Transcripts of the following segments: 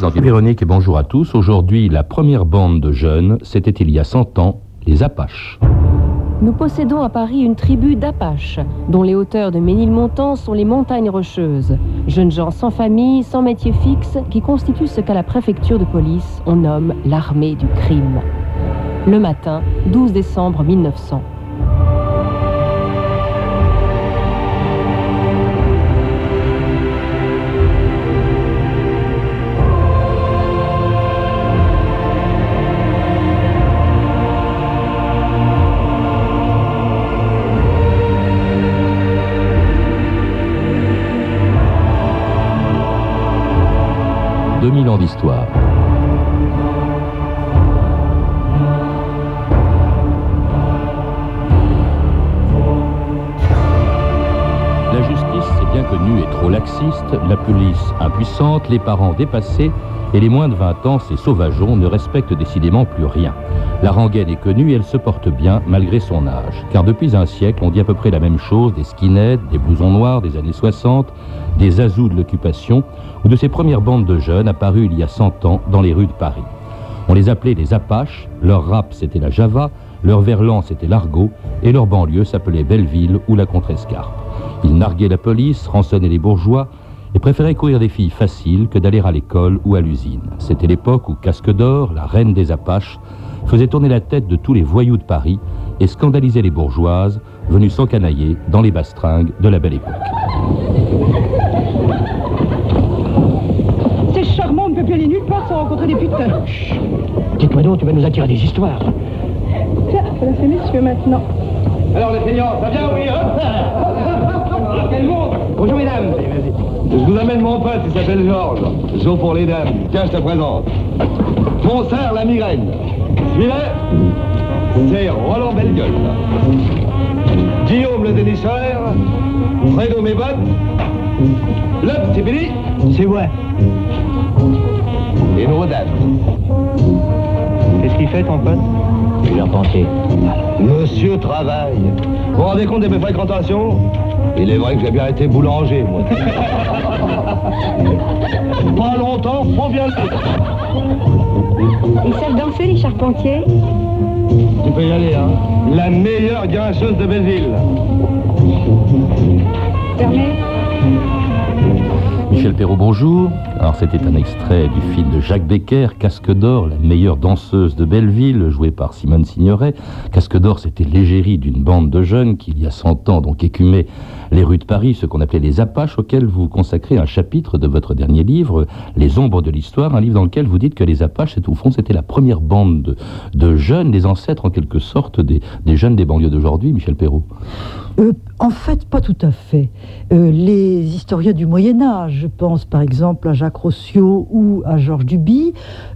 Véronique et bonjour à tous. Aujourd'hui, la première bande de jeunes, c'était il y a 100 ans, les Apaches. Nous possédons à Paris une tribu d'Apaches, dont les hauteurs de Ménilmontant sont les montagnes rocheuses. Jeunes gens sans famille, sans métier fixe, qui constituent ce qu'à la préfecture de police on nomme l'armée du crime. Le matin, 12 décembre 1900. Ans d'histoire. Est trop laxiste, la police impuissante, les parents dépassés, et les moins de 20 ans, ces sauvageons, ne respectent décidément plus rien. La rengaine est connue et elle se porte bien malgré son âge. Car depuis un siècle, on dit à peu près la même chose des skinheads, des blousons noirs des années 60, des azous de l'occupation ou de ces premières bandes de jeunes apparues il y a 100 ans dans les rues de Paris. On les appelait les Apaches, leur rap c'était la Java, leur verlan c'était l'argot et leur banlieue s'appelait Belleville ou la Contrescarpe. Ils narguaient la police, rançonnaient les bourgeois et préféraient courir des filles faciles que d'aller à l'école ou à l'usine. C'était l'époque où Casque d'Or, la reine des Apaches, faisait tourner la tête de tous les voyous de Paris et scandalisait les bourgeoises venues s'encanailler dans les bastringues de la belle époque. C'est charmant, on ne peut plus aller nulle part sans rencontrer des putains. Dites-moi donc, tu vas nous attirer des histoires. Tiens, voilà ces messieurs maintenant. Alors les seigneurs, ça vient, oui, hein Quel monde Bonjour mesdames. Je vous amène mon pote, il s'appelle Georges. Jo pour les dames. Tiens, je te présente. Mon frère, la migraine. Celui-là, c'est Roland Bellegueule. Guillaume le dénicheur. Fredo mes bottes. L'autre, c'est Billy. C'est vrai. Et nos dames. Qu'est-ce qu'il fait ton pote Je leur pensais. Monsieur travaille. Vous vous rendez compte de mes fréquentations? Il est vrai que j'ai bien été boulanger, moi. Pas longtemps, faut bien le Ils savent danser, les charpentiers Tu peux y aller, hein. La meilleure grincheuse de Belleville. Fermé Michel Perrault, bonjour. Alors c'était un extrait du film de Jacques Becker, Casque d'Or, la meilleure danseuse de Belleville, jouée par Simone Signoret. Casque d'Or, c'était l'égérie d'une bande de jeunes qui, il y a 100 ans, donc écumait les rues de Paris, ce qu'on appelait les Apaches, auxquels vous consacrez un chapitre de votre dernier livre, Les ombres de l'histoire, un livre dans lequel vous dites que les Apaches, c'est, au fond, c'était la première bande de, jeunes, les ancêtres en quelque sorte des, des jeunes des banlieues d'aujourd'hui, Michel Perrault. Euh, en fait, pas tout à fait. Euh, les historiens du Moyen Âge, je pense par exemple à Jacques Rossio ou à Georges Duby,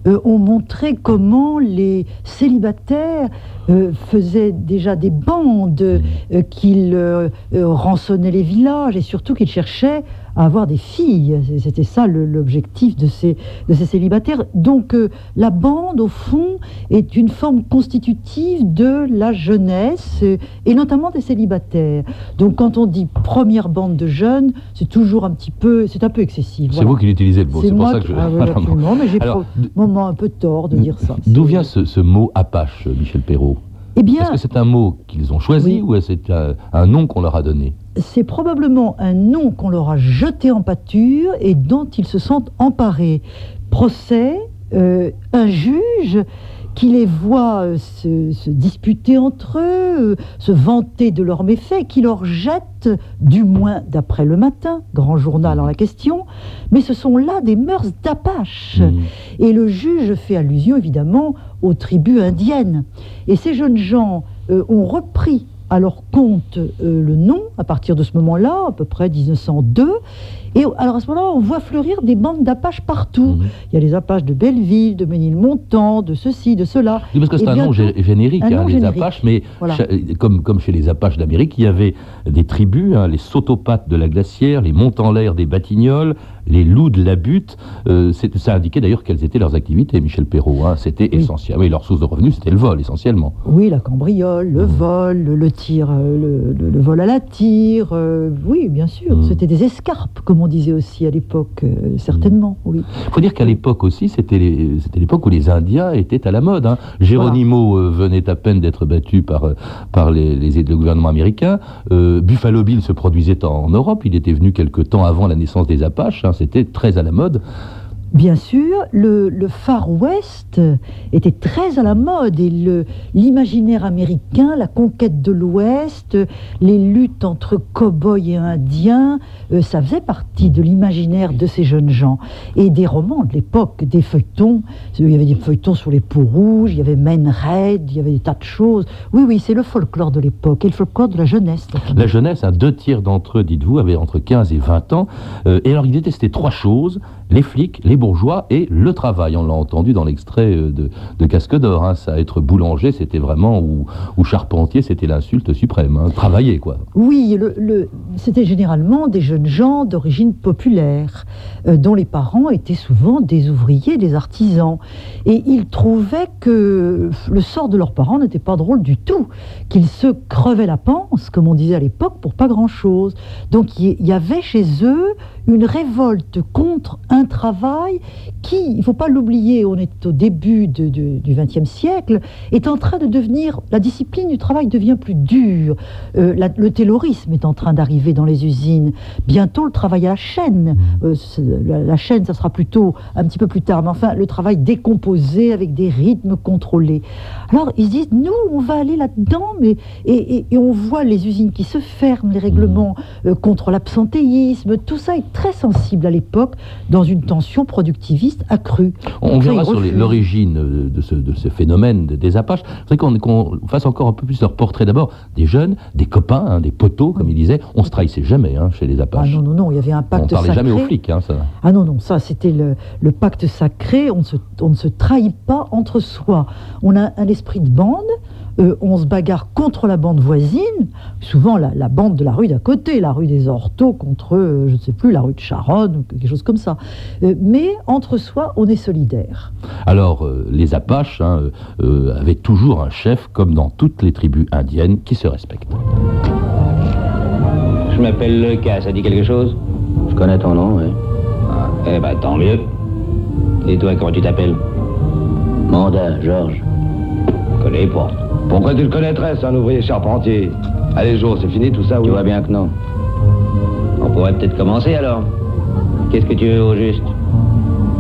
euh, ont montré comment les célibataires euh, faisaient déjà des bandes, qu'ils rançonnaient les villages et surtout qu'ils cherchaient à avoir des filles. C'était ça l'objectif de ces, célibataires. Donc la bande, au fond, est une forme constitutive de la jeunesse et notamment des célibataires. Donc quand on dit première bande de jeunes, c'est toujours un petit peu, c'est un peu excessif. C'est vous qui l'utilisez le mot, C'est pour moi ça que qui- je... ah oui, absolument, mais j'ai Alors, probablement un peu tort de dire ça. D'où vient ce, ce mot Apache, Michel Perrault Eh bien, Est-ce que c'est un mot qu'ils ont choisi Oui. ou c'est un, un nom qu'on leur a donné c'est probablement un nom qu'on leur a jeté en pâture et dont ils se sentent emparés. Procès, euh, un juge qui les voit euh, se, se disputer entre eux, euh, se vanter de leurs méfaits, qui leur jette, du moins d'après le matin, grand journal en la question, mais ce sont là des mœurs d'apache. Hmm. Et le juge fait allusion évidemment aux tribus indiennes. Et ces jeunes gens euh, ont repris à leur compte euh, le nom à partir de ce moment-là, à peu près 1902. Et alors à ce moment-là, on voit fleurir des bandes d'apaches partout. Mhm. Il y a les apaches de Belleville, de Ménilmontant, de ceci, de cela. Oui, parce que c'est Et un nom générique, un hein, nom les générique. Apaches, mais Voilà. comme, comme chez les Apaches d'Amérique, il y avait des tribus, hein, les Sotopathes de la glacière, les Monts-en-l'air des Batignolles, les loups de la butte. Euh, ça indiquait d'ailleurs quelles étaient leurs activités, Michel Perrault. hein. C'était Oui. essentiel. Oui, leur source de revenus, c'était le vol, essentiellement. Oui, la cambriole, le vol, le, le tir, euh, le, le- le vol à la tire. euh, oui, bien sûr, Mhm. c'était des escarpes, comme on disait aussi à l'époque, euh, certainement, oui. Il faut dire qu'à l'époque aussi, c'était l'époque où les Indiens étaient à la mode. hein. Geronimo venait à peine d'être battu par, par les, les- le gouvernement américain. Buffalo Bill se produisait en, en Europe. Il était venu quelque temps avant la naissance des Apaches. hein. C'était très à la mode. Bien sûr, le, Far West était très à la mode et l'imaginaire américain, la conquête de l'Ouest, les luttes entre cow-boys et indiens, euh, ça faisait partie de l'imaginaire de ces jeunes gens. Et des romans de l'époque, des feuilletons, il y avait des feuilletons sur les peaux rouges, il y avait Men Red, il y avait des tas de choses. Oui, oui, c'est le folklore de l'époque et le folklore de la jeunesse. La jeunesse, hein, deux tiers d'entre eux, dites-vous, avaient entre 15 et 20 ans. Euh, et alors, ils détestaient trois choses les flics, les bourgeois et le travail. On l'a entendu dans l'extrait euh, de, Casque d'Or. hein. Ça, être boulanger, c'était vraiment, ou, charpentier, c'était l'insulte suprême. hein. Travailler, quoi. Oui, le- c'était généralement des jeunes gens d'origine populaire, euh, dont les parents étaient souvent des ouvriers, des artisans. Et ils trouvaient que le sort de leurs parents n'était pas drôle du tout, qu'ils se crevaient la panse, comme on disait à l'époque, pour pas grand-chose. Donc il y- avait chez eux une révolte contre un travail qui, il ne faut pas l'oublier, on est au début du XXe siècle, est en train de devenir, la discipline du travail devient plus dure. Euh, le taylorisme est en train d'arriver dans les usines. Bientôt, le travail à la chaîne. Euh, la, la chaîne, ça sera plutôt un petit peu plus tard. Mais enfin, le travail décomposé avec des rythmes contrôlés. Alors, ils se disent, nous, on va aller là-dedans, mais et, et- et on voit les usines qui se ferment, les règlements euh, contre l'absentéisme. Tout ça est très sensible à l'époque dans une tension productiviste accrue. On verra sur l'origine de ce, de ce phénomène de- des Apaches. C'est qu'on fasse encore un peu plus leur portrait d'abord. Des jeunes, des copains, hein, des poteaux, comme il disait. On trahissait jamais hein, chez les Ah Apaches. non, non, non, il y avait un on pacte parlait sacré. jamais aux flics. hein, ça. Ah non, non, ça c'était le, le pacte sacré, on ne, se, on ne se trahit pas entre soi. On a un esprit de bande, euh, on se bagarre contre la bande voisine, souvent la, la bande de la rue d'à côté, la rue des Hortos contre, euh, je ne sais plus, la rue de Charonne, ou quelque chose comme ça. Euh, mais entre soi, on est solidaire. Alors, les Apaches hein, avaient toujours un chef, comme dans toutes les tribus indiennes, qui se respectent. Je m'appelle Leca, ça dit quelque chose? Je connais ton nom, oui. Ah, Eh ben, tant mieux. Et toi, comment tu t'appelles? Mandat, Georges. Je connais pas. Pourquoi tu le connaîtrais, c'est un ouvrier charpentier? Allez, jour, c'est fini tout ça, oui Tu vois bien que non. On pourrait peut-être commencer alors. Qu'est-ce que tu veux au juste?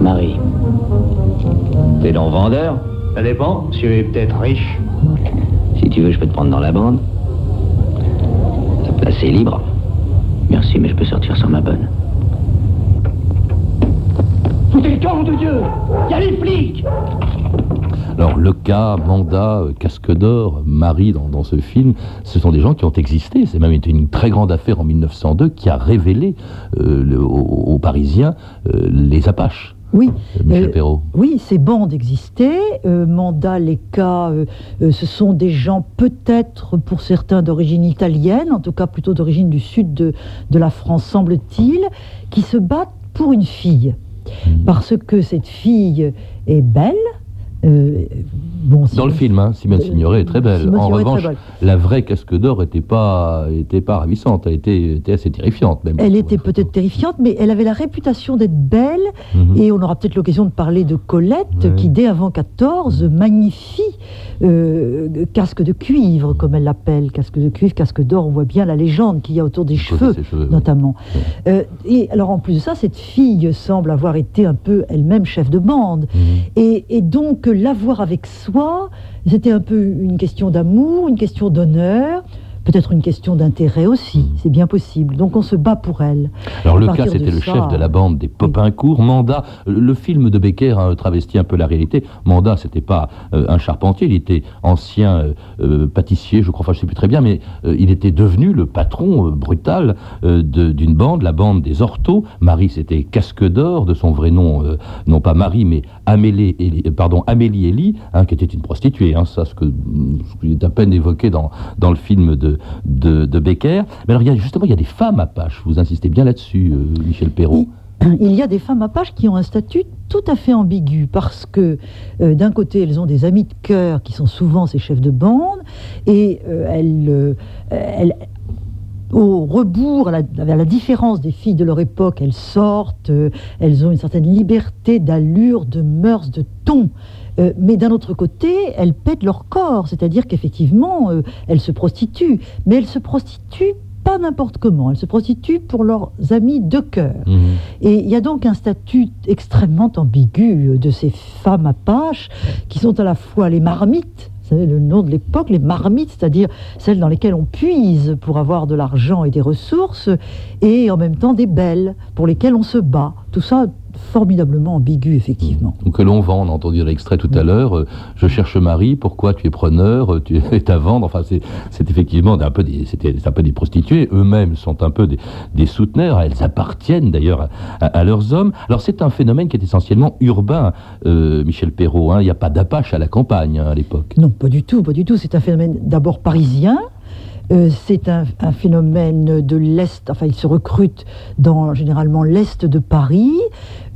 Marie. T'es donc vendeur? Ça dépend. Si tu es peut-être riche. Si tu veux, je peux te prendre dans la bande. La place est libre. Merci, mais je peux sortir sans ma bonne. Foutez le camp de Dieu Il y a les flics Alors, le cas, Manda, euh, Casque d'Or, Marie dans, dans ce film, ce sont des gens qui ont existé. C'est même été une très grande affaire en 1902 qui a révélé euh, le- aux, aux Parisiens euh, les Apaches. Oui, euh, Michel Euh, Perrault. Oui, ces bandes existaient. Manda, Leca, euh, euh, ce sont des gens peut-être pour certains d'origine italienne, en tout cas plutôt d'origine du sud de, de la France, semble-t-il, qui se battent pour une fille. Mhm. Parce que cette fille est belle. euh, bon, Dans le film, hein, Simone Signoret est très belle. Simone en Signoret revanche, belle. la vraie Casque d'Or n'était pas, était pas ravissante. Elle était, était assez terrifiante même. Elle était peut-être terrifiante, mais elle avait la réputation d'être belle. Mhm. Et on aura peut-être l'occasion de parler de Colette, Ouais. qui dès avant 14 magnifie euh, casque de cuivre, comme elle l'appelle, casque de cuivre, casque d'or. On voit bien la légende qu'il y a autour des cheveux, ses cheveux, oui. notamment. Euh, et alors en plus de ça, cette fille semble avoir été un peu elle-même chef de bande. Mhm. Et, et donc l'avoir avec soi, c'était un peu une question d'amour, une question d'honneur. Peut-être une question d'intérêt aussi, c'est bien possible. Donc on se bat pour elle. Alors le cas, c'était le ça, chef de la bande des Popincourt. Manda, euh, le film de Becker a travesti un peu la réalité. Manda, c'était pas euh, un charpentier, il était ancien euh, euh, pâtissier, je crois, enfin je sais plus très bien, mais euh, il était devenu le patron euh, brutal euh, d'une bande, la bande des Hortos. Marie, c'était Casque d'Or, de son vrai nom, euh, non pas Marie, mais Amélie, Elie- euh, pardon, Amélie Elie, hein, qui était une prostituée. Hein, ça, ce que ce qui est à peine évoqué dans, dans le film de, de, de Becker. Mais alors, il y a, justement, il y a des femmes apaches. Vous insistez bien là-dessus, euh, Michel Perrault. Il y a des femmes apaches qui ont un statut tout à fait ambigu parce que euh, d'un côté elles ont des amis de cœur qui sont souvent ces chefs de bande et euh, elles, elles- au rebours, à la, différence des filles de leur époque, elles sortent, elles ont une certaine liberté d'allure, de mœurs, de ton. Euh, mais d'un autre côté, elles pètent leur corps, c'est-à-dire qu'effectivement, euh, elles se prostituent. Mais elles se prostituent pas n'importe comment, elles se prostituent pour leurs amis de cœur. Mhm. Et il y a donc un statut extrêmement ambigu de ces femmes apaches qui sont à la fois les marmites, savez, le nom de l'époque, les marmites, c'est-à-dire celles dans lesquelles on puise pour avoir de l'argent et des ressources, et en même temps des belles pour lesquelles on se bat. Tout ça formidablement ambigu, effectivement. Ou que l'on vend, on a entendu l'extrait tout à l'heure, euh, je cherche Marie, pourquoi tu es preneur, euh, tu es à vendre, enfin c'est c'est effectivement un peu des, c'était un peu des prostituées, eux-mêmes sont un peu des, des souteneurs, elles appartiennent d'ailleurs à, à- à leurs hommes. Alors c'est un phénomène qui est essentiellement urbain, euh, Michel Perrault, hein. il n'y a pas d'apache à la campagne hein, à l'époque. Non, pas du tout, pas du tout. C'est un phénomène d'abord parisien. Euh, c'est un, un phénomène de l'Est, enfin ils se recrutent dans généralement l'Est de Paris,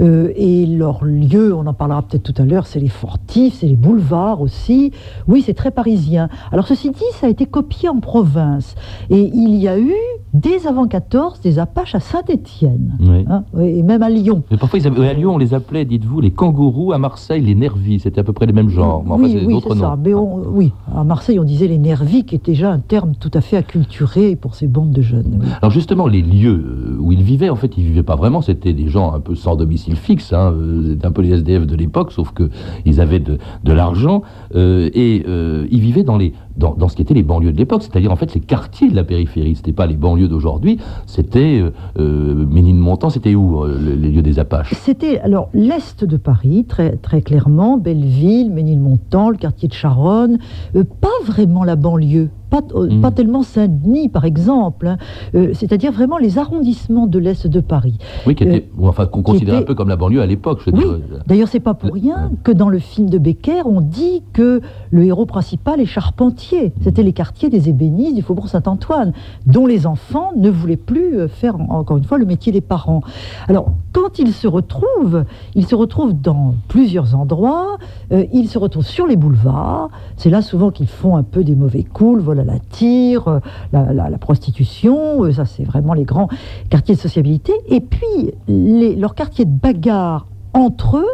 euh, et leur lieu, on en parlera peut-être tout à l'heure, c'est les fortifs, c'est les boulevards aussi. Oui, c'est très parisien. Alors ceci dit, ça a été copié en province, et il y a eu, dès avant 14, des Apaches à Saint-Étienne, Oui. hein, et même à Lyon. Mais parfois, ils avaient- à Lyon, on les appelait, dites-vous, les kangourous, à Marseille, les nervis, c'était à peu près les mêmes genres. Mais enfin, oui, oui, c'est ça. Mais on- oui, à Marseille, on disait les nervis, qui est déjà un terme tout à fait acculturé pour ces bandes de jeunes. Alors justement, les lieux euh, où ils vivaient, en fait, ils vivaient pas vraiment. C'était des gens un peu sans domicile fixe. Hein. euh, un peu les SDF de l'époque, sauf que ils avaient de, l'argent euh, et ils vivaient dans les dans, dans ce qui étaient les banlieues de l'époque, c'est-à-dire en fait les quartiers de la périphérie. C'était pas les banlieues d'aujourd'hui. C'était euh, euh, Ménilmontant. C'était où euh, le- les lieux des Apaches? C'était alors l'est de Paris, très, très clairement, Belleville, Ménilmontant, le quartier de Charonne, euh, pas vraiment la banlieue. Pas, Mhm. pas tellement Saint-Denis, par exemple, hein. Euh, c'est-à-dire vraiment les arrondissements de l'Est de Paris. Oui, était, ou enfin qu'on considérait était- un peu comme la banlieue à l'époque. Je Oui. D'ailleurs, c'est pas pour rien que dans le film de Becker, on dit que le héros principal est charpentier. C'était les quartiers des ébénistes du Faubourg Saint-Antoine, dont les enfants ne voulaient plus euh, faire, en- encore une fois, le métier des parents. Alors, quand ils se retrouvent, ils se retrouvent dans plusieurs endroits. Euh, ils se retrouvent sur les boulevards. C'est là souvent qu'ils font un peu des mauvais coups, le à la tire, euh, la, prostitution. ça, c'est vraiment les grands quartiers de sociabilité. Et puis, les, leurs quartiers de bagarre entre eux,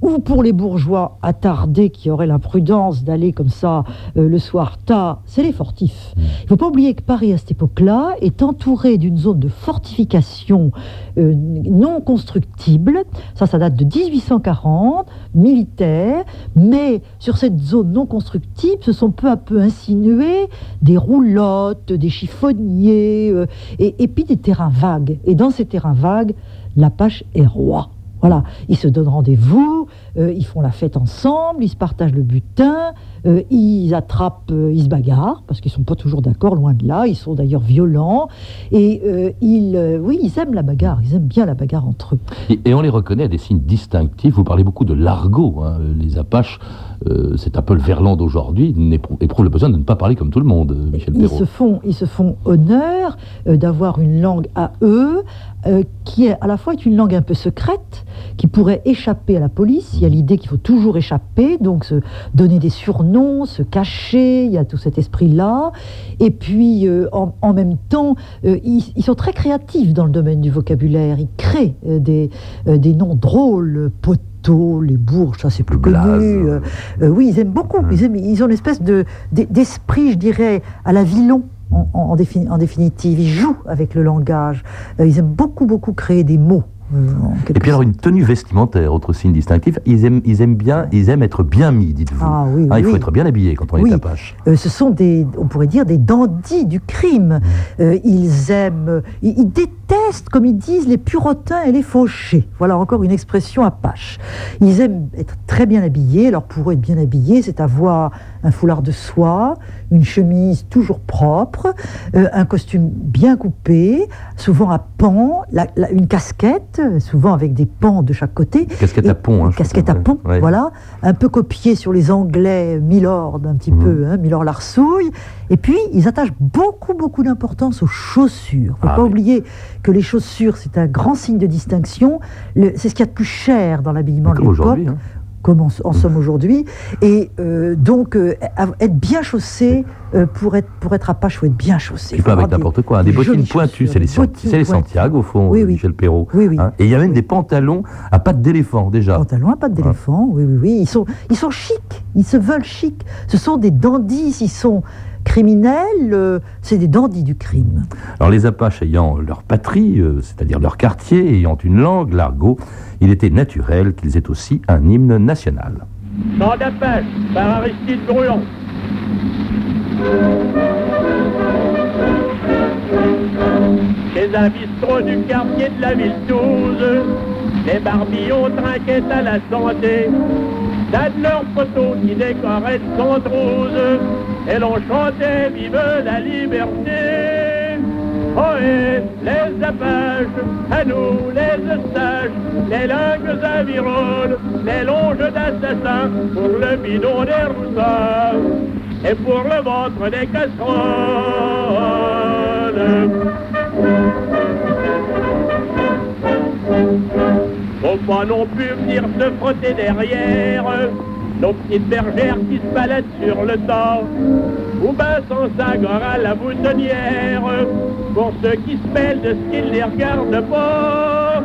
ou pour les bourgeois attardés qui auraient l'imprudence d'aller comme ça euh, le soir tard, c'est les fortifs. Il ne faut pas oublier que Paris, à cette époque-là, est entouré d'une zone de fortification euh, non constructible. Ça, ça date de 1840, militaire. Mais sur cette zone non constructible, se sont peu à peu insinuées des roulottes, des chiffonniers, euh, et, et puis des terrains vagues. Et dans ces terrains vagues, l'Apache est roi. Voilà, ils se donnent rendez-vous, euh, ils font la fête ensemble, ils se partagent le butin, euh, ils attrapent, euh, ils se bagarrent, parce qu'ils sont pas toujours d'accord, loin de là, ils sont d'ailleurs violents, et ils, oui, ils aiment la bagarre, ils aiment bien la bagarre entre eux. Et, et on les reconnaît à des signes distinctifs. Vous parlez beaucoup de l'argot. hein. Les Apaches, euh, c'est un peu le verlan d'aujourd'hui, éprouvent le besoin de ne pas parler comme tout le monde, Michel Ils se font, ils se font honneur euh, d'avoir une langue à eux, euh, qui est à la fois est une langue un peu secrète, qui pourrait échapper à la police. Il y a l'idée qu'il faut toujours échapper, donc se donner des surnoms, se cacher. Il y a tout cet esprit-là. Et puis, euh, en, en même temps, euh, ils, ils sont très créatifs dans le domaine du vocabulaire. Ils créent des, des noms drôles, les bourges, ça c'est plus connu. Euh, euh, oui, ils aiment beaucoup. Ils, aiment- ils ont une espèce de, d'e- d'esprit, je dirais, à la Villon. En, en- en défini- en définitive, ils jouent avec le langage. Euh, ils aiment beaucoup, beaucoup créer des mots. Et puis alors une tenue vestimentaire, autre signe distinctif. Ils aiment, ils aiment bien, ils aiment être bien mis, dites-vous. Ah oui, Hein, il faut être bien habillé quand on Oui. est Apache. Euh, ce sont des, on pourrait dire, des dandys du crime. Euh, ils aiment, ils, ils détestent, comme ils disent, les purotins et les fauchés. Voilà encore une expression apache. Ils aiment être très bien habillés. Alors pour eux, être bien habillé, c'est avoir un foulard de soie, une chemise toujours propre, euh, un costume bien coupé, souvent à pans, la- la- une casquette, souvent avec des pans de chaque côté. Casquette Et- à pont. Hein, casquette à que- pont, ouais. voilà, un peu copié sur les Anglais Milord, un petit Mhm. peu, hein, Milord Larsouille. Et puis, ils attachent beaucoup, beaucoup d'importance aux chaussures. Il ne faut Ah pas oui. oublier que les chaussures, c'est un grand signe de distinction. C'est ce qu'il y a de plus cher dans l'habillement de l'époque. hein. Comme en, en sommes aujourd'hui. Et euh, donc, euh, être bien chaussé, euh, pour, être, pour être apache, il faut être bien chaussé. Et pas avec n'importe quoi. hein. Des, bottines pointues, c'est les, les. Santiago, au fond, Oui, oui. Michel Perrault. Oui, hein. Et il y a même des pantalons à pattes d'éléphant, déjà. Pantalons à pattes d'éléphant, oui, oui, oui. Ils sont, ils sont chics, ils se veulent chics. Ce sont des dandys, ils sont criminels, euh, c'est des dandys du crime. Alors les Apaches ayant leur patrie, euh, c'est-à-dire leur quartier, ayant une langue, l'argot, il était naturel qu'ils aient aussi un hymne national. Chant d'Apache par Aristide Bruand. Chez un bistrot du quartier de la ville 12, les barbillons trinquaient à la santé. D'un de leurs photos qui décoraient sans rose, et l'on chantait Vive la liberté. Oh et les Apaches, à nous les Eustaches, les langues aviroles, les longes d'assassins, pour le bidon des roussins, et pour le ventre des casseroles. Faut pas non plus venir se frotter derrière nos petites bergères qui se baladent sur le temps, ou ben sans à la boutonnière, pour ceux qui se mêlent de ce qu'ils les regardent pas.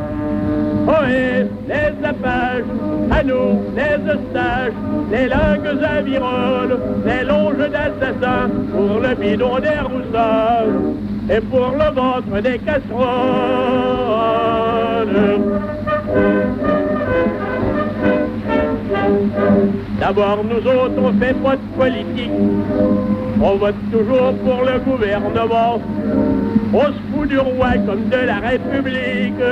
Oh et les apaches, à nous les eustaches, les langues aviroles, les longes d'assassins, pour le bidon des roussins, et pour le ventre des casseroles. D'abord, nous autres, on fait pas de politique. On vote toujours pour le gouvernement. On se fout du roi comme de la République,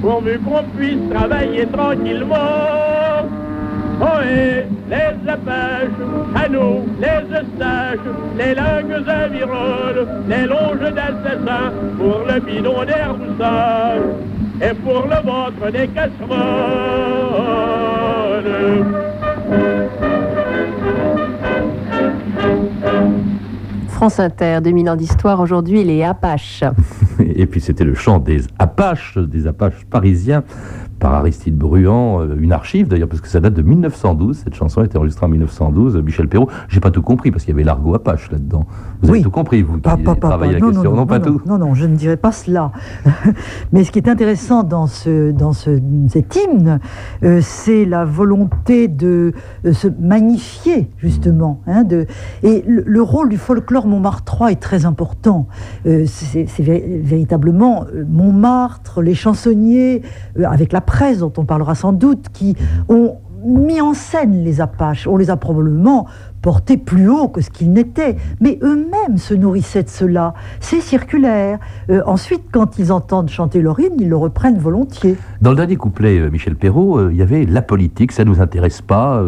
pourvu qu'on puisse travailler tranquillement. Oh et les apaches, à nous les eustaches, les langues aviroles, les longes d'assassins, pour le bidon des roussins, et pour le ventre des casseroles. France Inter, 2000 ans d'histoire, aujourd'hui les Apaches. Et puis c'était le chant des Apaches, des Apaches parisiens, par Aristide Bruand, euh, une archive d'ailleurs, parce que ça date de 1912, cette chanson a été enregistrée en 1912, Michel Perrault, j'ai pas tout compris, parce qu'il y avait l'argot Apache là-dedans. Vous avez Oui. tout compris, vous qui Pas- pas- pas- travaillez pas- la question, non, pas non, tout Non, non, je ne dirais pas cela. Mais ce qui est intéressant dans, ce, dans ce, cet hymne, euh, c'est la volonté de euh, se magnifier, justement. hein, de, et le, le rôle du folklore montmartrois est très important. Euh, c'est c'est vé- véritablement Montmartre, les chansonniers, avec la presse dont on parlera sans doute, qui ont mis en scène les Apaches. On les a probablement portés plus haut que ce qu'ils n'étaient, mais eux-mêmes se nourrissaient de cela. C'est circulaire. Euh, ensuite, quand ils entendent chanter leur hymne, ils le reprennent volontiers. Dans le dernier couplet, euh, Michel Perrault, euh, il y avait la politique, ça nous intéresse pas,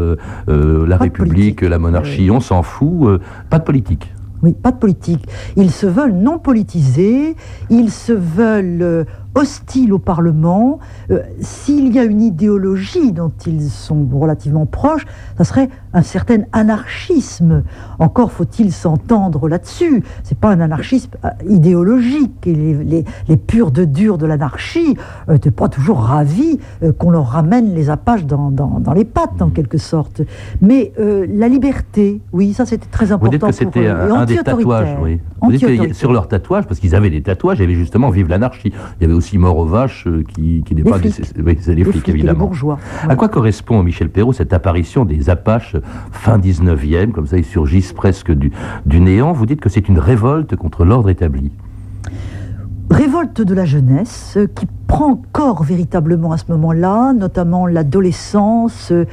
la Pas République, la monarchie, on s'en fout, pas de politique. Oui, pas de politique. Ils se veulent non politisés, ils se veulent euh, hostiles au Parlement. Euh, S'il y a une idéologie dont ils sont relativement proches, ça serait un certain anarchisme. Encore faut-il s'entendre là-dessus. C'est pas un anarchisme euh, idéologique. Et les, les, les purs de durs de l'anarchie n'étaient pas toujours ravis euh, qu'on leur ramène les apaches dans, dans, dans les pattes, en quelque sorte. Mais euh, la liberté, oui, ça c'était très Vous important dites que c'était un, un des tatouages, oui. Vous dites que Anti-autoritaire. sur leurs tatouages, parce qu'ils avaient des tatouages, il y avait justement Vive l'anarchie. Il y avait aussi Mort aux vaches, euh, qui, qui n'est pas... flics. c'est- Oui, c'est les, Les flics, et les évidemment. bourgeois. À quoi correspond, Michel Perrault, cette apparition des Apaches fin 19e, comme ça ils surgissent presque du, du néant? Vous dites que c'est une révolte contre l'ordre établi. Révolte de la jeunesse euh, qui prend corps véritablement à ce moment-là, notamment l'adolescence euh,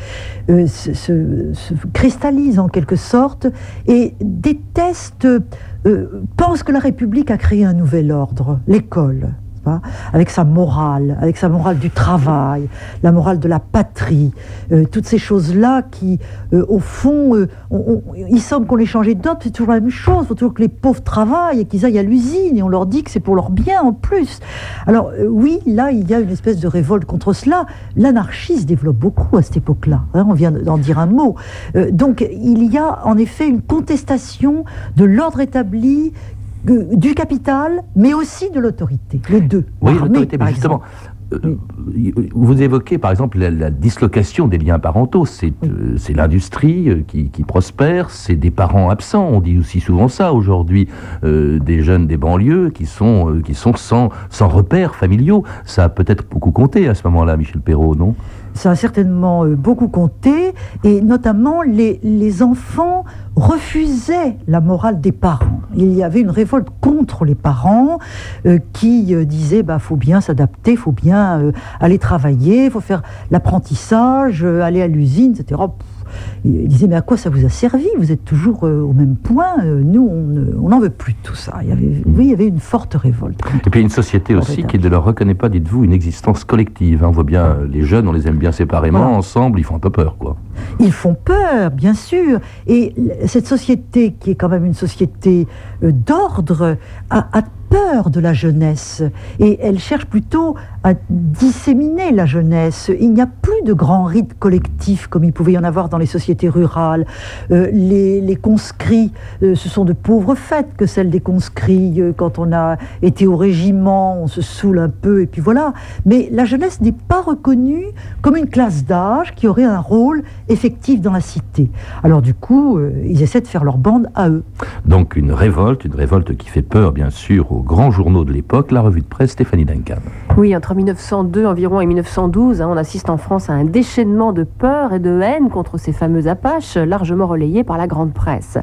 euh, se, se- se cristallise en quelque sorte et déteste, euh, pense que la République a créé un nouvel ordre, l'école. Avec sa morale, avec sa morale du travail, la morale de la patrie, euh, toutes ces choses-là qui, euh, au fond, euh, il semble qu'on les changeait d'autres, c'est toujours la même chose, il faut toujours que les pauvres travaillent et qu'ils aillent à l'usine, et on leur dit que c'est pour leur bien en plus. Alors oui, là, il y a une espèce de révolte contre cela. L'anarchie se développe beaucoup à cette époque-là, hein, on vient d'en dire un mot. Donc il y a en effet une contestation de l'ordre établi, du capital, mais aussi de l'autorité, les deux. Oui, l'autorité, mais justement. Euh, vous évoquez par exemple la, dislocation des liens parentaux. C'est euh, l'industrie euh, qui, prospère, c'est des parents absents. On dit aussi souvent ça aujourd'hui, des jeunes des banlieues qui sont, qui sont sans, sans repères familiaux. Ça a peut-être beaucoup compté à ce moment-là, Michel Perrault, non? Ça a certainement euh, beaucoup compté, et notamment les, les, enfants refusaient la morale des parents. Il y avait une révolte contre les parents euh, qui euh, disaient bah faut bien s'adapter, faut bien aller travailler, faut faire l'apprentissage, aller à l'usine, etc. Il disait, mais à quoi ça vous a servi? Vous êtes toujours euh, au même point. Euh, nous, on n'en veut plus de tout ça. Il y avait, oui, il y avait une forte révolte. Et puis une société aussi qui ne leur reconnaît pas, dites-vous, une existence collective. On voit bien, euh, les jeunes, on les aime bien séparément, ensemble, ils font un peu peur, quoi. Ils font peur, bien sûr. Et cette société, qui est quand même une société d'ordre, a, a peur de la jeunesse et elle cherche plutôt à disséminer la jeunesse. Il n'y a plus de grands rites collectifs comme il pouvait y en avoir dans les sociétés rurales. Euh, les, conscrits, euh, ce sont de pauvres fêtes que celles des conscrits. Euh, quand on a été au régiment, on se saoule un peu et puis voilà. Mais la jeunesse n'est pas reconnue comme une classe d'âge qui aurait un rôle effectif dans la cité. Alors du coup, ils essaient de faire leur bande à eux. Donc une révolte, une révolte qui fait peur bien sûr aux grands journaux de l'époque, la revue de presse Stéphanie Duncan. Oui, entre 1902 environ et 1912, hein, on assiste en France à un déchaînement de peur et de haine contre ces fameux Apaches, largement relayés par la grande presse.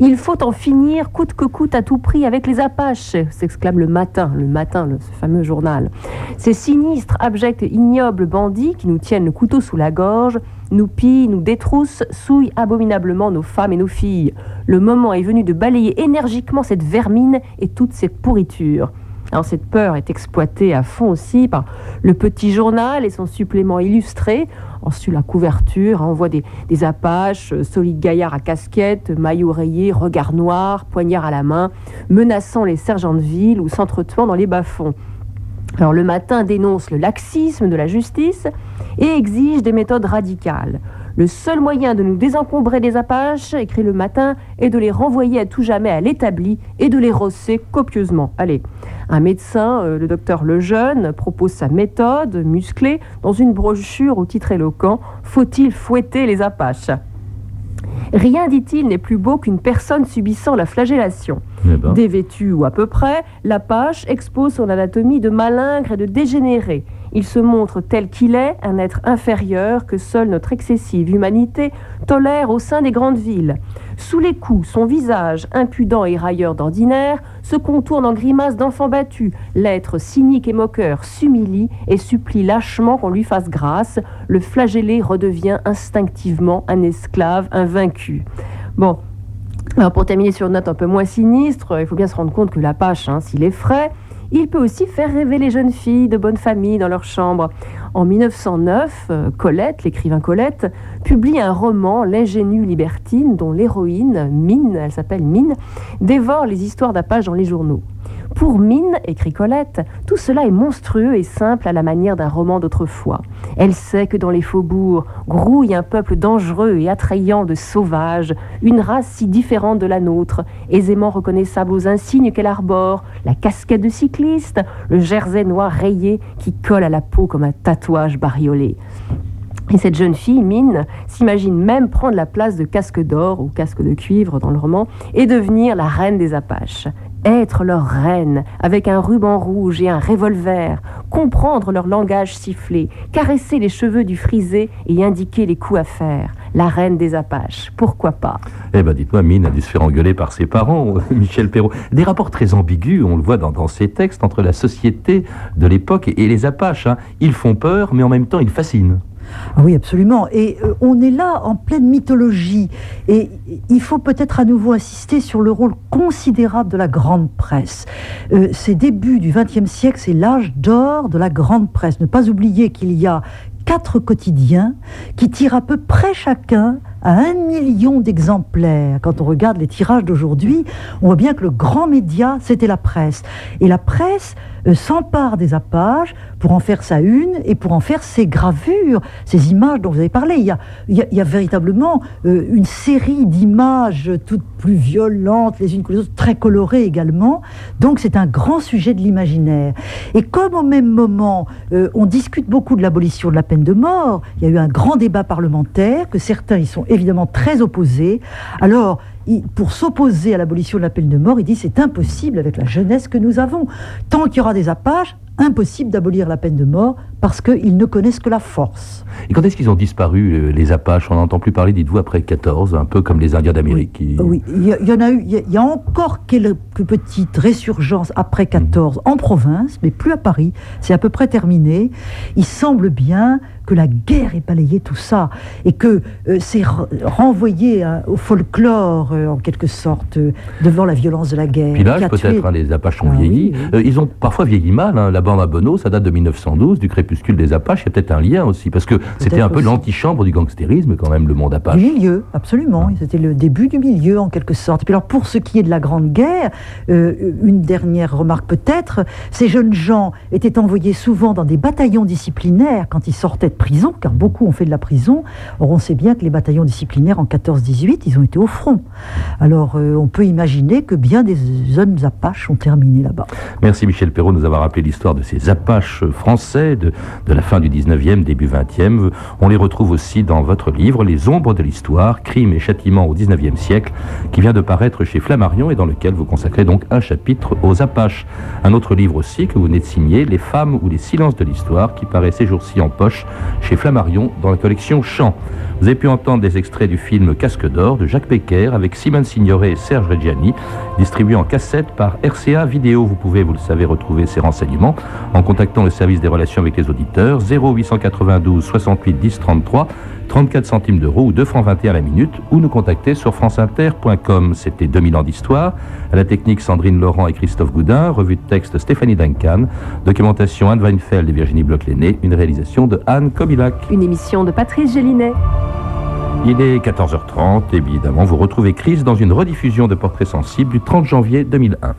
Il faut en finir coûte que coûte à tout prix avec les Apaches, s'exclame le matin, le matin, ce fameux journal. Ces sinistres, abjects, ignobles bandits qui nous tiennent le couteau sous la gorge nous pillent, nous détroussent, souillent abominablement nos femmes et nos filles. Le moment est venu de balayer énergiquement cette vermine et toute cette pourriture. Cette peur est exploitée à fond aussi par le petit journal et son supplément illustré. Ensuite la couverture, hein, on voit des, des apaches, euh, solides gaillards à casquette, maillot rayé, regard noir, poignard à la main, menaçant les sergents de ville ou s'entretuant dans les bas-fonds. Alors le matin dénonce le laxisme de la justice et exige des méthodes radicales. Le seul moyen de nous désencombrer des Apaches, écrit le matin, est de les renvoyer à tout jamais à l'établi et de les rosser copieusement. Allez, un médecin, euh, le docteur Lejeune, propose sa méthode musclée dans une brochure au titre éloquent Faut-il fouetter les Apaches? Rien, dit-il, n'est plus beau qu'une personne subissant la flagellation. Eh ben. Dévêtu ou à peu près, l'Apache expose son anatomie de malingre et de dégénéré. Il se montre tel qu'il est, un être inférieur que seule notre excessive humanité tolère au sein des grandes villes. Sous les coups, son visage, impudent et railleur d'ordinaire, se contourne en grimace d'enfant battu. L'être cynique et moqueur s'humilie et supplie lâchement qu'on lui fasse grâce. Le flagellé redevient instinctivement un esclave, un vaincu. Bon, pour terminer sur une note un peu moins sinistre, il faut bien se rendre compte que l'Apache, hein, s'il est frais, il peut aussi faire rêver les jeunes filles de bonne famille dans leur chambre. En 1909, euh, Colette, l'écrivain Colette, publie un roman, L'ingénue libertine, dont l'héroïne, Mine, elle s'appelle Mine, dévore les histoires d'Apache dans les journaux. Pour Mine, écrit Colette, tout cela est monstrueux et simple à la manière d'un roman d'autrefois. Elle sait que dans les faubourgs grouille un peuple dangereux et attrayant de sauvages, une race si différente de la nôtre, aisément reconnaissable aux insignes qu'elle arbore, la casquette de cycliste, le jersey noir rayé qui colle à la peau comme un tatouage bariolé. Et cette jeune fille, Mine, s'imagine même prendre la place de casque d'or ou casque de cuivre dans le roman et devenir la reine des Apaches être leur reine avec un ruban rouge et un revolver, comprendre leur langage sifflé, caresser les cheveux du frisé et indiquer les coups à faire. La reine des Apaches, pourquoi pas? Eh ben dites-moi, Mine a dû se faire engueuler par ses parents, Michel Perrault. Des rapports très ambigus, on le voit dans, dans ces textes, entre la société de l'époque et, les Apaches. Hein. Ils font peur, mais en même temps ils fascinent. Ah oui, absolument. Et euh, on est là en pleine mythologie. Et il faut peut-être à nouveau insister sur le rôle considérable de la grande presse. Euh, ces débuts du XXe siècle, c'est l'âge d'or de la grande presse. Ne pas oublier qu'il y a quatre quotidiens qui tirent à peu près chacun à un million d'exemplaires. Quand on regarde les tirages d'aujourd'hui, on voit bien que le grand média, c'était la presse. Et la presse s'empare des Apaches pour en faire sa une et pour en faire ses gravures, ces images dont vous avez parlé. Il y a, il y a, véritablement euh, une série d'images toutes plus violentes les unes que les autres, très colorées également. Donc c'est un grand sujet de l'imaginaire. Et comme au même moment, euh, on discute beaucoup de l'abolition de la peine de mort, il y a eu un grand débat parlementaire, que certains y sont évidemment très opposés. Alors, pour s'opposer à l'abolition de la peine de mort, il dit c'est impossible avec la jeunesse que nous avons. Tant qu'il y aura des Apaches, impossible d'abolir la peine de mort parce qu'ils ne connaissent que la force. Et quand est-ce qu'ils ont disparu, euh, les Apaches? On n'entend plus parler, dites-vous, après 14, un peu comme les Indiens d'Amérique. Oui, il, y en a eu, il y a encore quelques petites résurgences après 14 mmh. en province, mais plus à Paris. C'est à peu près terminé. Il semble bien que la guerre ait balayé tout ça et que euh, c'est renvoyé hein, au folklore, euh, en quelque sorte, devant la violence de la guerre. Puis peut-être, hein, les Apaches ont ah vieilli. ils ont parfois vieilli mal. Hein. La bande à Bono, ça date de 1912, du crépuscule des Apaches. Il y a peut-être un lien aussi, parce que c'était un peu l'antichambre du gangstérisme, quand même, le monde Apache. Du milieu, absolument. C'était le début du milieu, en quelque sorte. Et puis alors, pour ce qui est de la Grande Guerre, euh, une dernière remarque peut-être, ces jeunes gens étaient envoyés souvent dans des bataillons disciplinaires quand ils sortaient de prison, car beaucoup ont fait de la prison. Or, on sait bien que les bataillons disciplinaires en 14-18, ils ont été au front. Alors, euh, on peut imaginer que bien des jeunes Apaches ont terminé là-bas. Merci Michel Perrault de nous avoir rappelé l'histoire de ces Apaches français de, de la fin du 19e, début 20e. On les retrouve aussi dans votre livre Les ombres de l'histoire, crimes et châtiments au 19e siècle, qui vient de paraître chez Flammarion et dans lequel vous consacrez donc un chapitre aux Apaches. Un autre livre aussi que vous venez de signer, Les femmes ou les silences de l'histoire, qui paraît ces jours-ci en poche chez Flammarion dans la collection Chant. Vous avez pu entendre des extraits du film Casque d'or de Jacques Becker avec Simone Signoret et Serge Reggiani, distribué en cassette par RCA Vidéo. Vous pouvez, vous le savez, retrouver ces renseignements en contactant le service des relations avec les auditeurs 0892 68 10 33 34 centimes d'euros ou 2 francs 21 la minute ou nous contacter sur franceinter.com. C'était 2000 ans d'histoire. À la technique Sandrine Laurent et Christophe Goudin, revue de texte Stéphanie Duncan, documentation Anne Weinfeld et Virginie Bloch-Léné, une réalisation de Anne Kobilac. Une émission de Patrice Gélinet. Il est 14h30, évidemment, vous retrouvez Chris dans une rediffusion de Portraits sensibles du 30 janvier 2001.